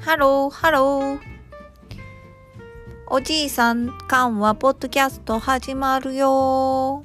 ハロー、ハロー。おじいさん、かんはポッドキャスト始まるよ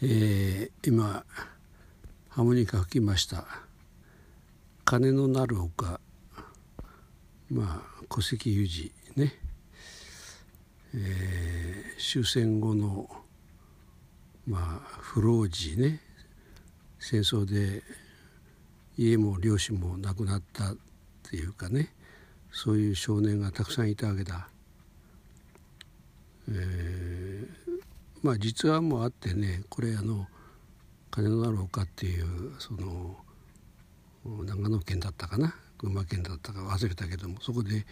えー、今ハーモニカ吹きました「鐘の鳴る丘」まあ戸籍有事ね、えー、終戦後のまあ不老児ね。戦争で家も両親も亡くなったっていうかね。そういう少年がたくさんいたわけだ。えーまあ実話もうあってねこれあの金のなる丘っていうその長野県だったかな群馬県だったか忘れたけどもそこで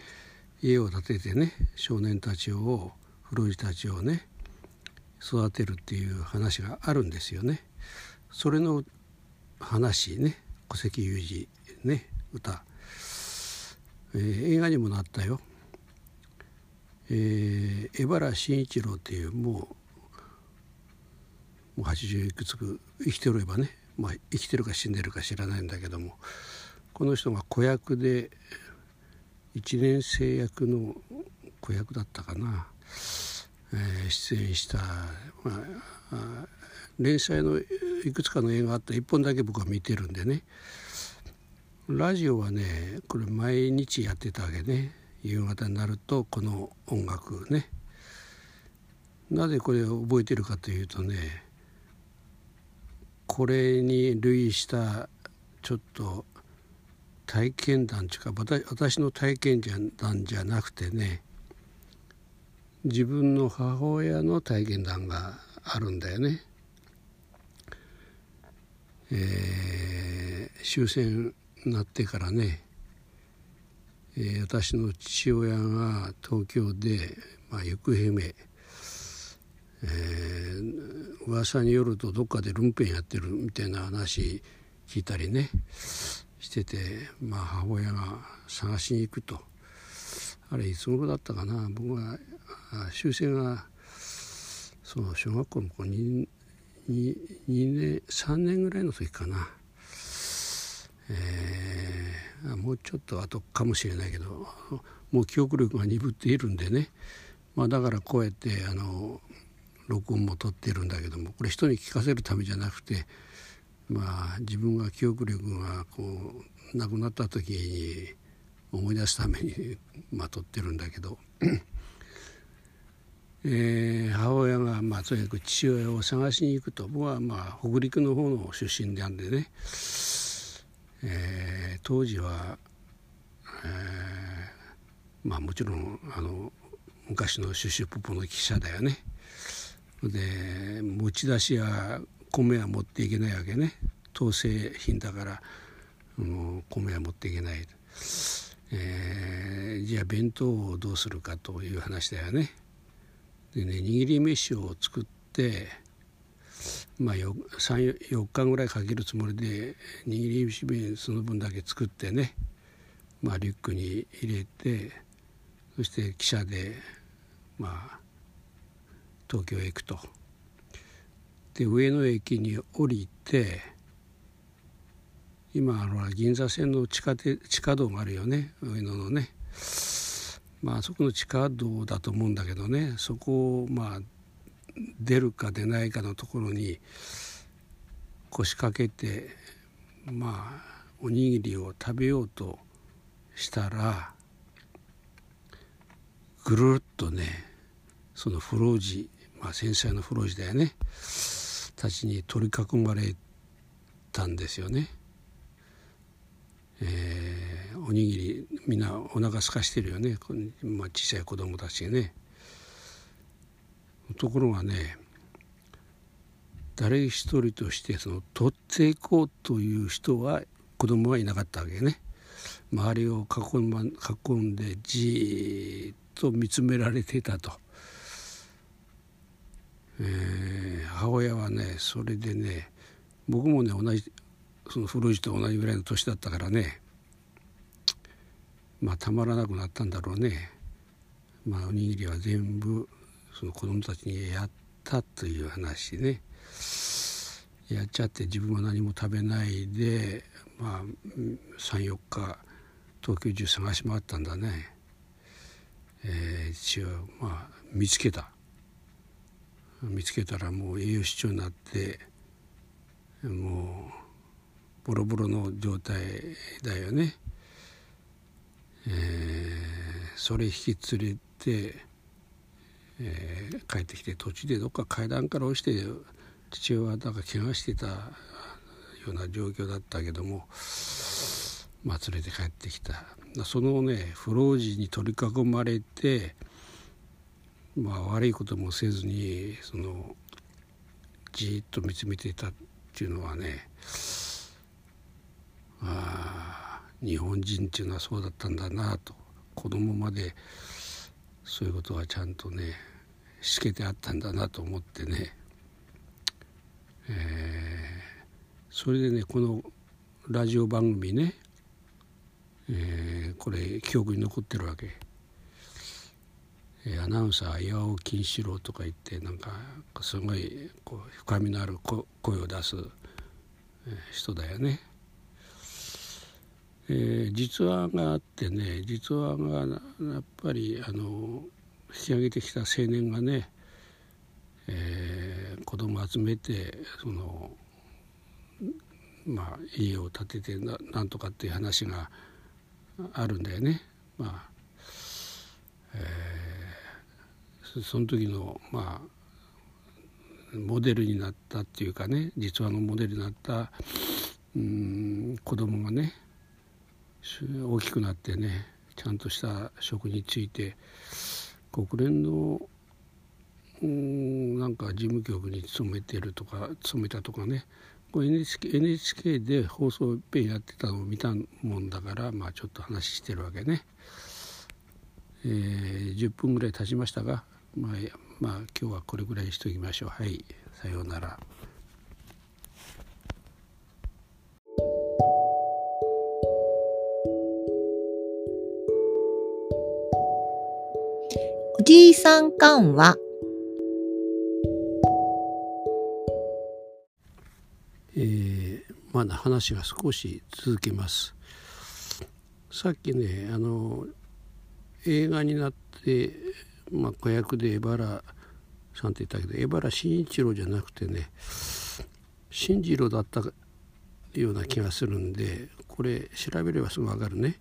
家を建ててね少年たちを古老児たちをね育てるっていう話があるんですよね。それの話ね戸籍有事ね歌、えー、映画にもなったよ。えー、江原慎一郎っていうもうもう80いくつく生きておればね、まあ、生きてるか死んでるか知らないんだけどもこの人が子役で1年生役の子役だったかな、えー、出演した、まあ、連載のいくつかの映画あった。1本だけ僕は見てるんでね。ラジオはねこれ毎日やってたわけね。夕方になるとこの音楽ね。なぜこれを覚えてるかというとねこれに類したちょっと体験談というか私の体験談じゃなくてね自分の母親の体験談があるんだよね。えー、終戦になってからね、えー、私の父親が東京で、まあ、行方不明えー、噂によるとどっかでルンペンやってるみたいな話聞いたりねしてて、まあ、母親が探しに行くと。あれいつ頃だったかな？僕は終戦がそう小学校の子 2, 2, 2年3年ぐらいの時かな、えー、もうちょっと後かもしれないけどもう記憶力が鈍っているんでね、まあ、だからこうやってあの録音も取ってるんだけどもこれ人に聞かせるためじゃなくてまあ自分が記憶力がこうなくなった時に思い出すためにまあ撮ってるんだけど、えー、母親がまあとにかく父親を探しに行くと僕はまあ北陸の方の出身なんでね、えー、当時は、えー、まあもちろんあの昔のシュシュポポの記者だよね。で持ち出しや米は持っていけないわけね統制品だからもう米は持っていけない、えー、じゃあ弁当をどうするかという話だよね。でね握り飯を作ってまあ4日ぐらいかけるつもりで握り飯弁その分だけ作ってね、まあ、リュックに入れてそして汽車でまあ東京へ行くと。で上野駅に降りて今あの銀座線の地下地下道があるよね上野のね。まあそこの地下道だと思うんだけどねそこをまあ出るか出ないかのところに腰掛けてまあおにぎりを食べようとしたらぐるっとねその不老児まあ、繊細なフロージだよねたちに取り囲まれたんですよね。えー、おにぎりみんなお腹空かしてるよね、まあ、小さい子供たちね。ところがね誰一人としてその取っていこうという人は子供はいなかったわけね。周りを囲ん囲んでじーっと見つめられていたと。えー、母親はねそれでね僕もね同じその古市と同じぐらいの年だったからねまあたまらなくなったんだろうね。まあおにぎりは全部その子供たちにやったという話ね。やっちゃって自分は何も食べないでまあ34日東京中探し回ったんだね、えー、一応まあ見つけた見つけたらもう栄養失調になってもうボロボロの状態だよね、えー、それ引き連れて、えー、帰ってきて途中でどっか階段から落ちて父親はだから怪我してたような状況だったけども、まあ、連れて帰ってきた。そのね不老児に取り囲まれて、まあ、悪いこともせずにそのじっと見つめていたっていうのはねあ日本人っていうのはそうだったんだなと子供までそういうことはちゃんとねしけてあったんだなと思ってねえー、それでねこのラジオ番組ね、えー、これ記憶に残ってるわけ。アナウンサー八尾金四郎とか言ってなんかすごいこう深みのある声を出す人だよね。えー、実話があってね実話がやっぱりあの引き上げてきた青年がねえー、子供集めてそのまあ家を建ててななんとかっていう話があるんだよね。まあえー、その時のまあモデルになったっていうかね実話のモデルになったうん子供がね大きくなってねちゃんとした職に就いて国連のうんなんか事務局に勤めてるとか勤めたとかね NHK, NHK で放送いっぺんやってたのを見たもんだからまあちょっと話してるわけね。えー、10分ぐらい経ちましたが、まあ、まあ今日はこれぐらいにしときましょう。はい。さようなら。おじいさん緩和まだ話が少し続きます。さっきねあの映画になって、まあ、子役で江原さんって言ったけど江原慎一郎じゃなくてね進次郎だったような気がするんでこれ調べればすぐ分かるね、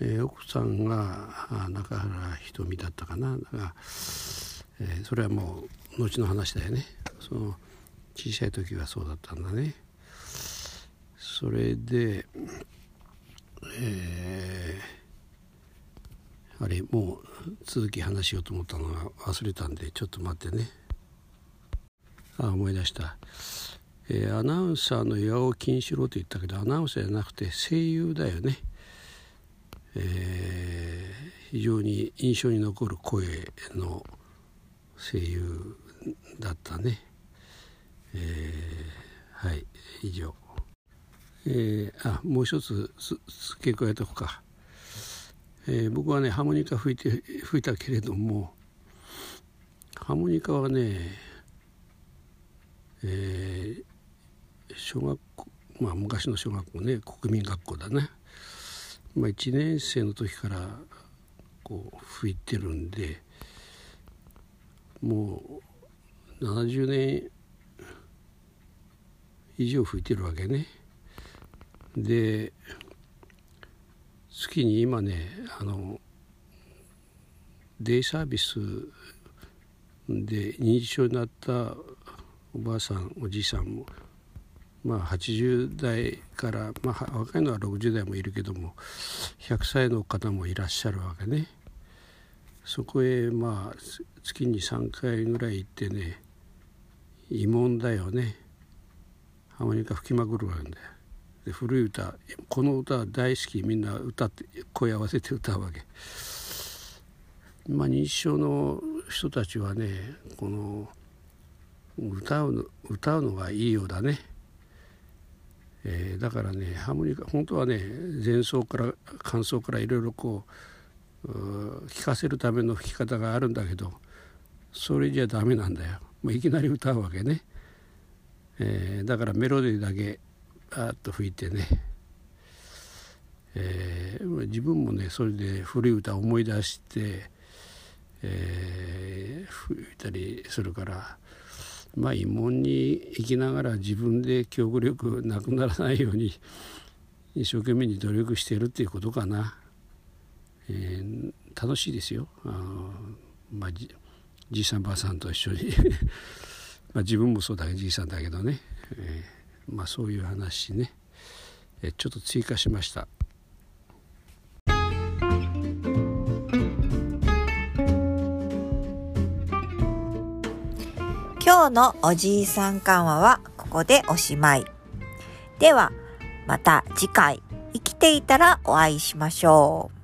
えー、奥さんが中原ひとみだったかな。だが、えー、それはもう後の話だよね。その小さい時はそうだったんだね。それでえー、あれもう続き話しようと思ったのが忘れたんでちょっと待ってね。あ思い出した、えー、アナウンサーの八尾金四郎と言ったけどアナウンサーじゃなくて声優だよね、えー、非常に印象に残る声の声優だったね、えー、はい以上。えー、あもう一つ付け加えとくか、えー、僕はねハーモニカ吹いて吹いたけれどもハーモニカはね、えー、小学校まあ昔の小学校ね国民学校だね、まあ、1年生の時からこう吹いてるんでもう70年以上吹いてるわけね。で月に今ねあのデイサービスで認知症になったおばあさんおじいさんもまあ80代から、まあ、若いのは60代もいるけども100歳の方もいらっしゃるわけね。そこへまあ月に3回ぐらい行ってね慰問だよねハモニカ吹きまくるわけだよ。で古い歌この歌は大好きみんな歌って声合わせて歌うわけ。まあ、認知症の人たちはねこの歌うの歌うのがいいようだね。えー、だからねハーモニカ本当はね前奏から感想からいろいろこう聴かせるための吹き方があるんだけどそれじゃダメなんだよ。もういきなり歌うわけね。えー、だからメロディーだけあっと吹いてね、えー、自分もねそれで古い歌を思い出して、えー、吹いたりするからまあ慰問に生きながら自分で記憶力なくならないように一生懸命に努力してるっていうことかな、えー、楽しいですよ。あまあじじいさんばあさんと一緒に。まあ自分もそうだけどじいさんだけどね、えー、まあそういう話ね、え、ちょっと追加しました。今日のおじいさん緩和はここでおしまい。では、また次回生きていたらお会いしましょう。